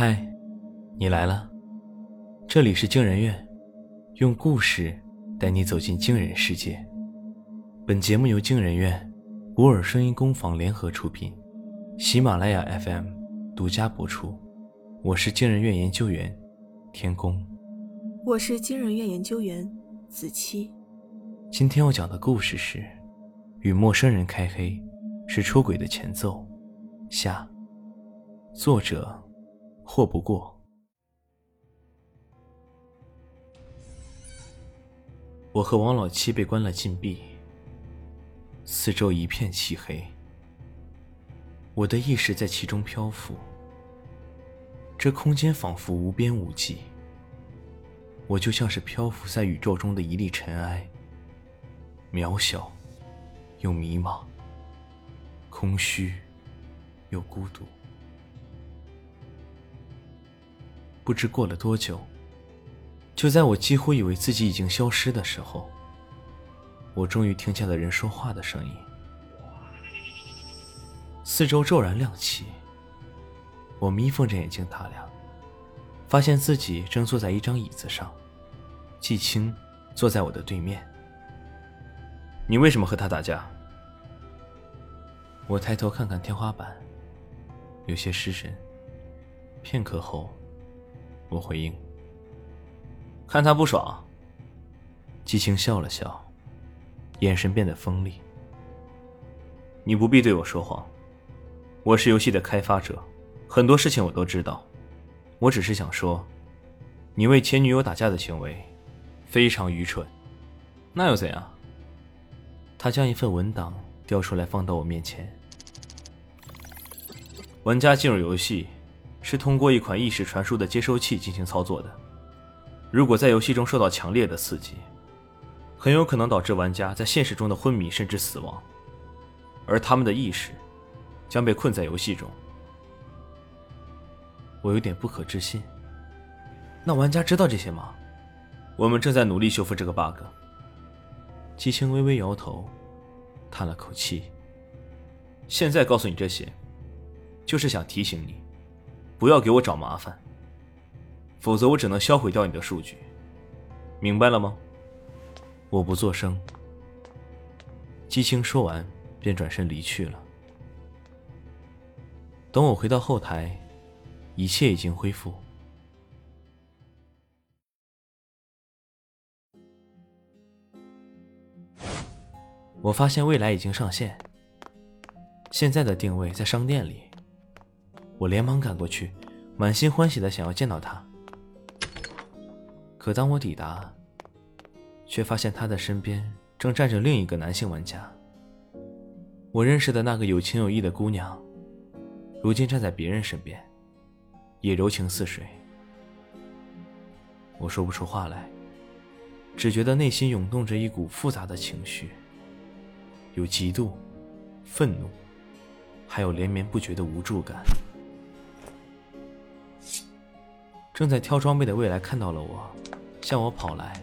嗨，你来了。这里是惊人院，用故事带你走进惊人世界。本节目由惊人院、古尔声音工坊联合出品，喜马拉雅 FM 独家播出。我是惊人院研究员天宫，我是惊人院研究员子期。今天要讲的故事是：与陌生人开黑是出轨的前奏。下，作者。或不过，我和王老七被关了禁闭，四周一片漆黑，我的意识在其中漂浮，这空间仿佛无边无际，我就像是漂浮在宇宙中的一粒尘埃，渺小又迷茫，空虚又孤独。不知过了多久，就在我几乎以为自己已经消失的时候，我终于听见了人说话的声音。四周骤然亮起，我眯缝着眼睛打量，发现自己正坐在一张椅子上，季青坐在我的对面。你为什么和他打架？我抬头看看天花板，有些失神。片刻后。我回应：“看他不爽。”季青笑了笑，眼神变得锋利。“你不必对我说谎，我是游戏的开发者，很多事情我都知道。我只是想说，你为前女友打架的行为非常愚蠢。那又怎样？”他将一份文档调出来放到我面前。玩家进入游戏。是通过一款意识传输的接收器进行操作的。如果在游戏中受到强烈的刺激，很有可能导致玩家在现实中的昏迷甚至死亡，而他们的意识将被困在游戏中。我有点不可置信。那玩家知道这些吗？我们正在努力修复这个 bug。季青微微摇头，叹了口气。现在告诉你这些，就是想提醒你。不要给我找麻烦，否则我只能销毁掉你的数据，明白了吗？我不作声。姬青说完，便转身离去了。等我回到后台，一切已经恢复。我发现未来已经上线，现在的定位在商店里。我连忙赶过去，满心欢喜的想要见到他。可当我抵达，却发现他的身边正站着另一个男性玩家。我认识的那个有情有义的姑娘，如今站在别人身边，也柔情似水。我说不出话来，只觉得内心涌动着一股复杂的情绪，有嫉妒、愤怒，还有连绵不绝的无助感。正在挑装备的未来看到了我，向我跑来，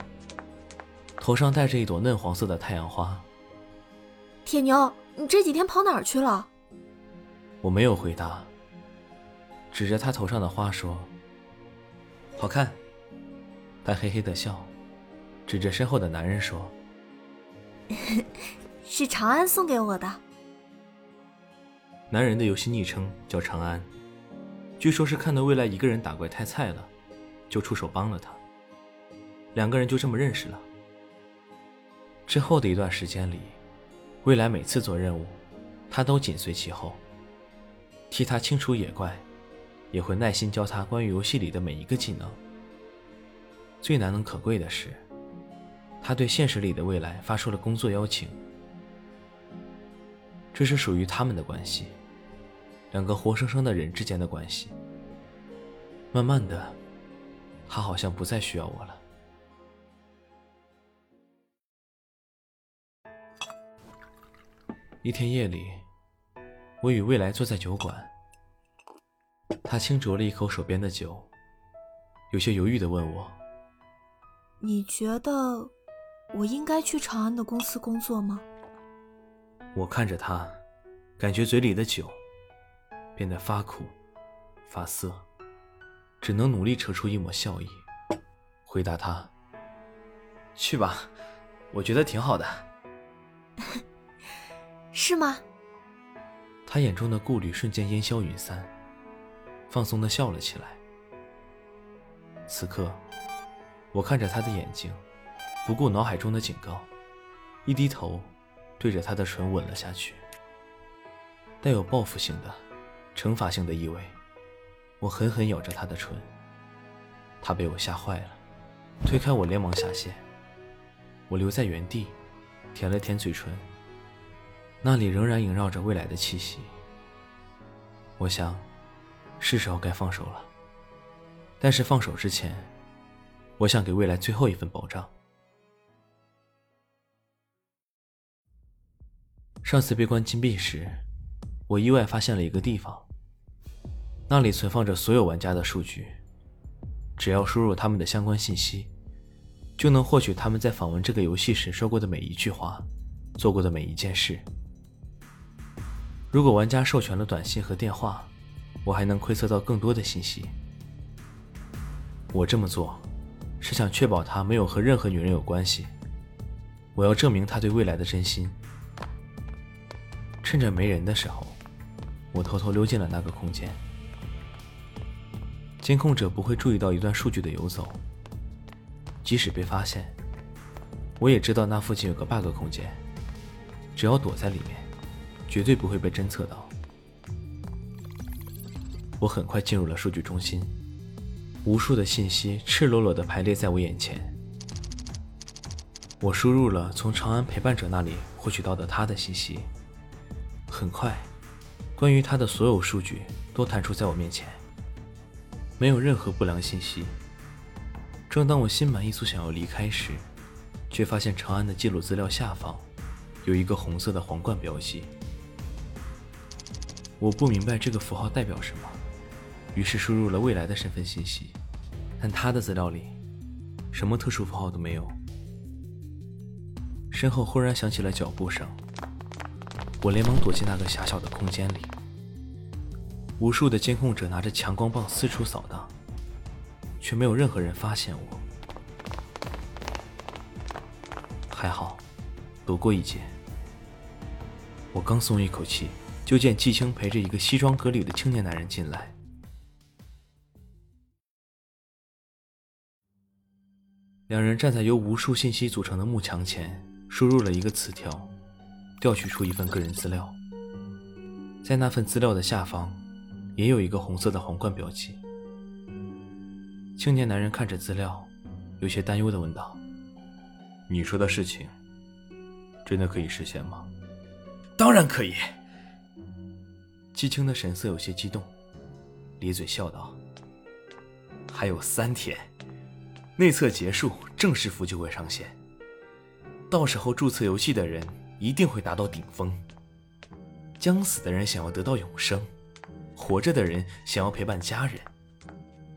头上戴着一朵嫩黄色的太阳花。铁牛，你这几天跑哪儿去了？我没有回答，指着他头上的花说：“好看。”他嘿嘿的笑，指着身后的男人说：“ 是长安送给我的。”男人的游戏昵称叫长安。据说，是看到未来一个人打怪太菜了，就出手帮了他。两个人就这么认识了。之后的一段时间里，未来每次做任务，他都紧随其后，替他清除野怪，也会耐心教他关于游戏里的每一个技能。最难能可贵的是，他对现实里的未来发出了工作邀请。这是属于他们的关系。两个活生生的人之间的关系。慢慢的，他好像不再需要我了。一天夜里，我与未来坐在酒馆，他轻酌了一口手边的酒，有些犹豫的问我：“你觉得我应该去长安的公司工作吗？”我看着他，感觉嘴里的酒。变得发苦、发涩，只能努力扯出一抹笑意，回答他：“去吧，我觉得挺好的。”是吗？他眼中的顾虑瞬间烟消云散，放松的笑了起来。此刻，我看着他的眼睛，不顾脑海中的警告，一低头，对着他的唇吻了下去。带有报复性的、惩罚性的意味，我狠狠咬着他的唇。他被我吓坏了，推开我，连忙下线。我留在原地，舔了舔嘴唇，那里仍然萦绕着未来的气息。我想，是时候该放手了。但是放手之前，我想给未来最后一份保障。上次被关禁闭时，我意外发现了一个地方，那里存放着所有玩家的数据，只要输入他们的相关信息，就能获取他们在访问这个游戏时说过的每一句话，做过的每一件事。如果玩家授权了短信和电话，我还能窥测到更多的信息。我这么做，是想确保他没有和任何女人有关系。我要证明他对未来的真心。趁着没人的时候，我偷偷溜进了那个空间。监控者不会注意到一段数据的游走。即使被发现，我也知道那附近有个 bug 空间，只要躲在里面，绝对不会被侦测到。我很快进入了数据中心。无数的信息赤裸裸地排列在我眼前。我输入了从长安陪伴者那里获取到的他的信息。很快，关于他的所有数据都弹出在我面前，没有任何不良信息。正当我心满意足想要离开时，却发现长安的记录资料下方有一个红色的皇冠标记。我不明白这个符号代表什么。于是输入了未来的身份信息，但他的资料里什么特殊符号都没有。身后忽然响起了脚步声，我连忙躲进那个狭小的空间里。无数的监控者拿着强光棒四处扫荡，却没有任何人发现我。还好，躲过一劫。我刚松一口气，就见季青陪着一个西装革履的青年男人进来。两人站在由无数信息组成的幕墙前，输入了一个词条，调取出一份个人资料。在那份资料的下方，也有一个红色的皇冠标记。青年男人看着资料，有些担忧地问道：“你说的事情，真的可以实现吗？”“当然可以。”季青的神色有些激动，咧嘴笑道：“还有三天。”内测结束，正式服就会上线。到时候注册游戏的人一定会达到顶峰。将死的人想要得到永生，活着的人想要陪伴家人，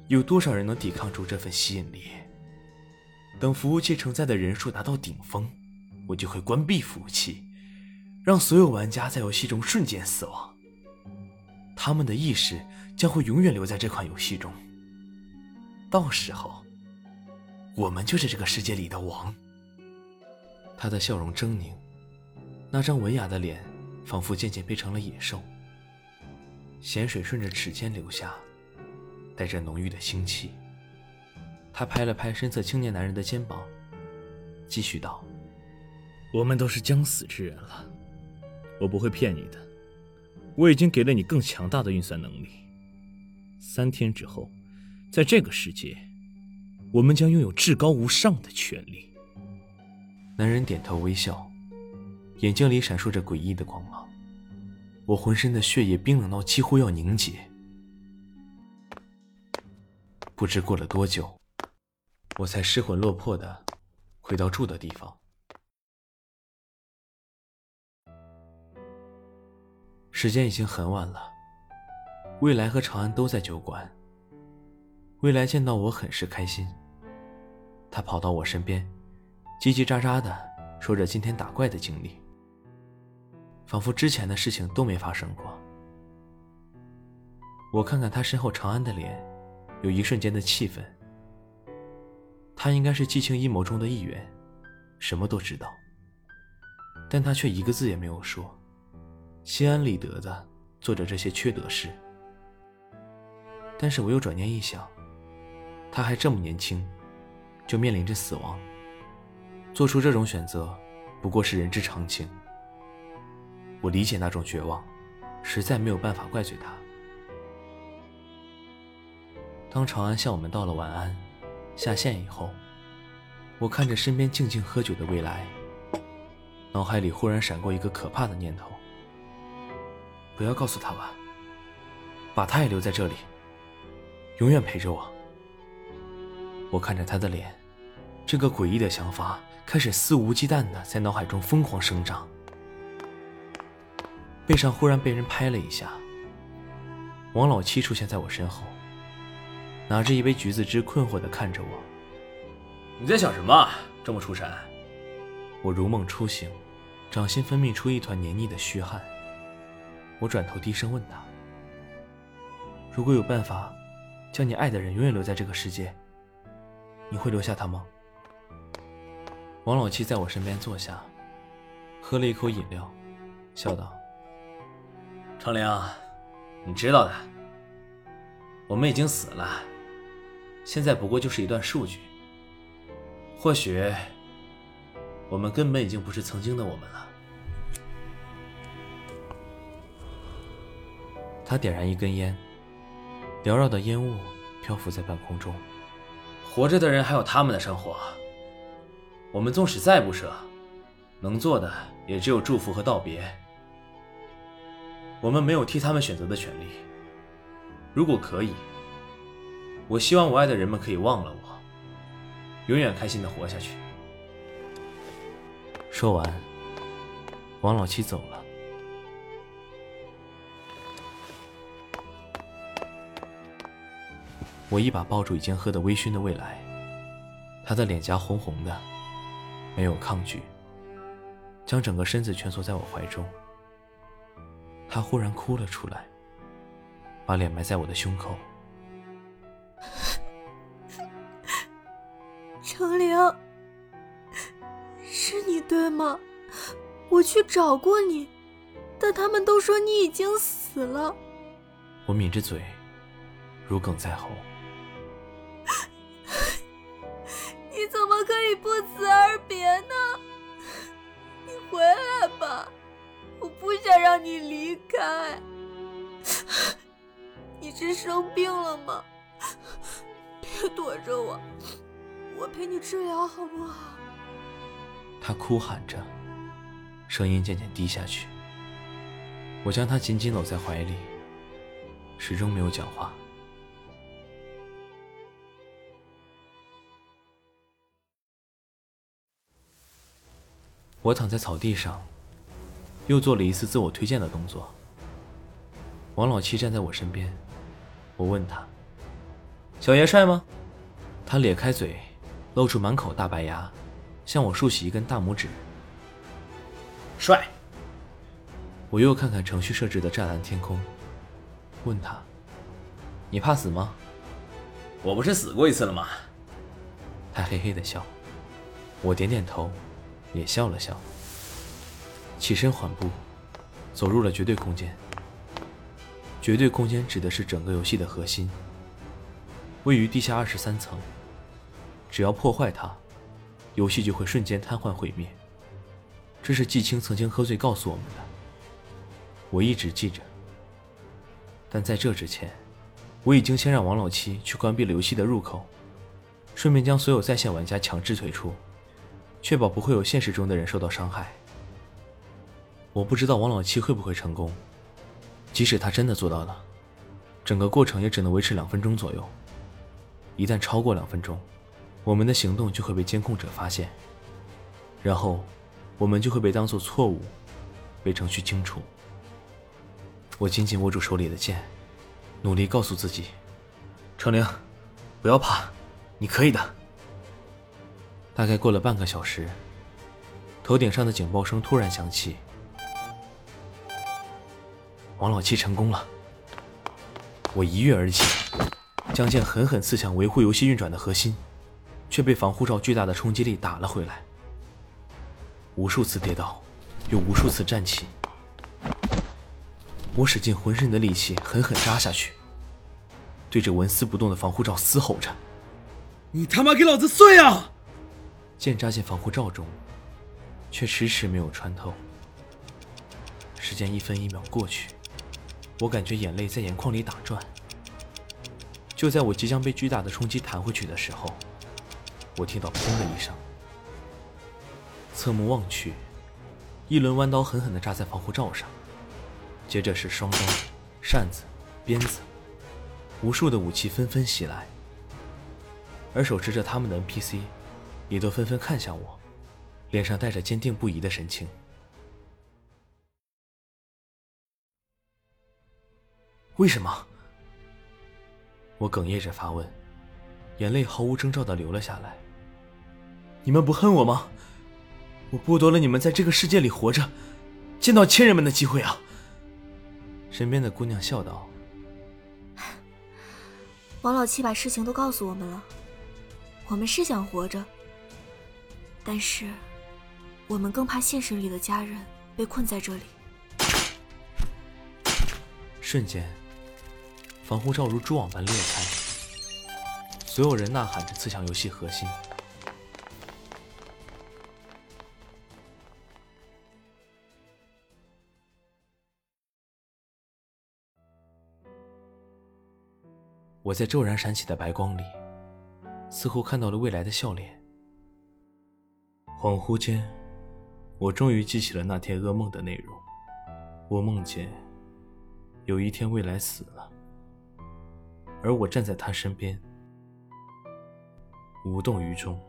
有多少人能抵抗住这份吸引力？等服务器承载的人数达到顶峰，我就会关闭服务器，让所有玩家在游戏中瞬间死亡。他们的意识将会永远留在这款游戏中。到时候。我们就是这个世界里的王。他的笑容狰狞，那张文雅的脸仿佛渐渐变成了野兽。咸水顺着齿尖流下，带着浓郁的腥气。他拍了拍身侧青年男人的肩膀，继续道：“我们都是将死之人了，我不会骗你的。我已经给了你更强大的运算能力。三天之后，在这个世界。”我们将拥有至高无上的权利。男人点头微笑，眼睛里闪烁着诡异的光芒。我浑身的血液冰冷到几乎要凝结。不知过了多久，我才失魂落魄的回到住的地方。时间已经很晚了，未来和长安都在酒馆。未来见到我很是开心，他跑到我身边，叽叽喳喳的说着今天打怪的经历，仿佛之前的事情都没发生过。我看看他身后长安的脸，有一瞬间的气愤。他应该是季青阴谋中的一员，什么都知道，但他却一个字也没有说，心安理得的做着这些缺德事。但是我又转念一想，他还这么年轻，就面临着死亡，做出这种选择，不过是人之常情。我理解那种绝望，实在没有办法怪罪他。当长安向我们道了晚安，下线以后，我看着身边静静喝酒的未来，脑海里忽然闪过一个可怕的念头：不要告诉他吧，把他也留在这里。永远陪着我。我看着他的脸，这个诡异的想法开始肆无忌惮的在脑海中疯狂生长。背上忽然被人拍了一下，王老七出现在我身后，拿着一杯橘子汁，困惑的看着我。你在想什么？这么出神？我如梦初醒，掌心分泌出一团黏腻的虚汗。我转头低声问他：“如果有办法？”将你爱的人永远留在这个世界，你会留下他吗？王老七在我身边坐下，喝了一口饮料，笑道：“程玲，你知道的，我们已经死了，现在不过就是一段数据。或许，我们根本已经不是曾经的我们了。”他点燃一根烟。缭绕的烟雾漂浮在半空中。活着的人还有他们的生活，我们纵使再不舍，能做的也只有祝福和道别。我们没有替他们选择的权利。如果可以，我希望我爱的人们可以忘了我，永远开心的活下去。说完，王老七走了。我一把抱住已经喝得微醺的未来，他的脸颊红红的，没有抗拒，将整个身子蜷缩在我怀中。他忽然哭了出来，把脸埋在我的胸口。程玲，是你对吗？我去找过你，但他们都说你已经死了。我抿着嘴，如鲠在喉。你怎么可以不辞而别呢？你回来吧，我不想让你离开。你是生病了吗？别躲着我，我陪你治疗好不好？他哭喊着，声音渐渐低下去。我将他紧紧搂在怀里，始终没有讲话。我躺在草地上，又做了一次自我推荐的动作。王老七站在我身边，我问他：“小爷帅吗？”他咧开嘴，露出满口大白牙，向我竖起一根大拇指。帅。我又看看程序设置的湛蓝天空，问他：“你怕死吗？”我不是死过一次了吗？他嘿嘿的笑。我点点头。也笑了笑，起身缓步，走入了绝对空间。绝对空间指的是整个游戏的核心，位于地下二十三层。只要破坏它，游戏就会瞬间瘫痪毁灭。这是季青曾经喝醉告诉我们的，我一直记着。但在这之前，我已经先让王老七去关闭了游戏的入口，顺便将所有在线玩家强制退出。确保不会有现实中的人受到伤害。我不知道王老七会不会成功，即使他真的做到了，整个过程也只能维持两分钟左右。一旦超过两分钟，我们的行动就会被监控者发现，然后我们就会被当做错误，被程序清除。我紧紧握住手里的剑，努力告诉自己：程玲，不要怕，你可以的。大概过了半个小时，头顶上的警报声突然响起。王老七成功了！我一跃而起，将剑狠狠刺向维护游戏运转的核心，却被防护罩巨大的冲击力打了回来。无数次跌倒，又无数次站起，我使尽浑身的力气，狠狠扎下去，对着纹丝不动的防护罩嘶吼着：“你他妈给老子碎啊！”剑扎进防护罩中，却迟迟没有穿透。时间一分一秒过去，我感觉眼泪在眼眶里打转。就在我即将被巨大的冲击弹回去的时候，我听到“砰”的一声。侧目望去，一轮弯刀狠狠地扎在防护罩上，接着是双刀、扇子、鞭子，无数的武器纷纷袭来，而手持着他们的 NPC。也都纷纷看向我，脸上带着坚定不移的神情。为什么？我哽咽着发问，眼泪毫无征兆的流了下来。你们不恨我吗？我剥夺了你们在这个世界里活着、见到亲人们的机会啊！身边的姑娘笑道：“ 王老七把事情都告诉我们了，我们是想活着。”但是，我们更怕现实里的家人被困在这里。瞬间，防护罩如蛛网般裂开，所有人呐喊着刺向游戏核心。我在骤然闪起的白光里，似乎看到了未来的笑脸。恍惚间，我终于记起了那天噩梦的内容。我梦见有一天未来死了，而我站在他身边，无动于衷。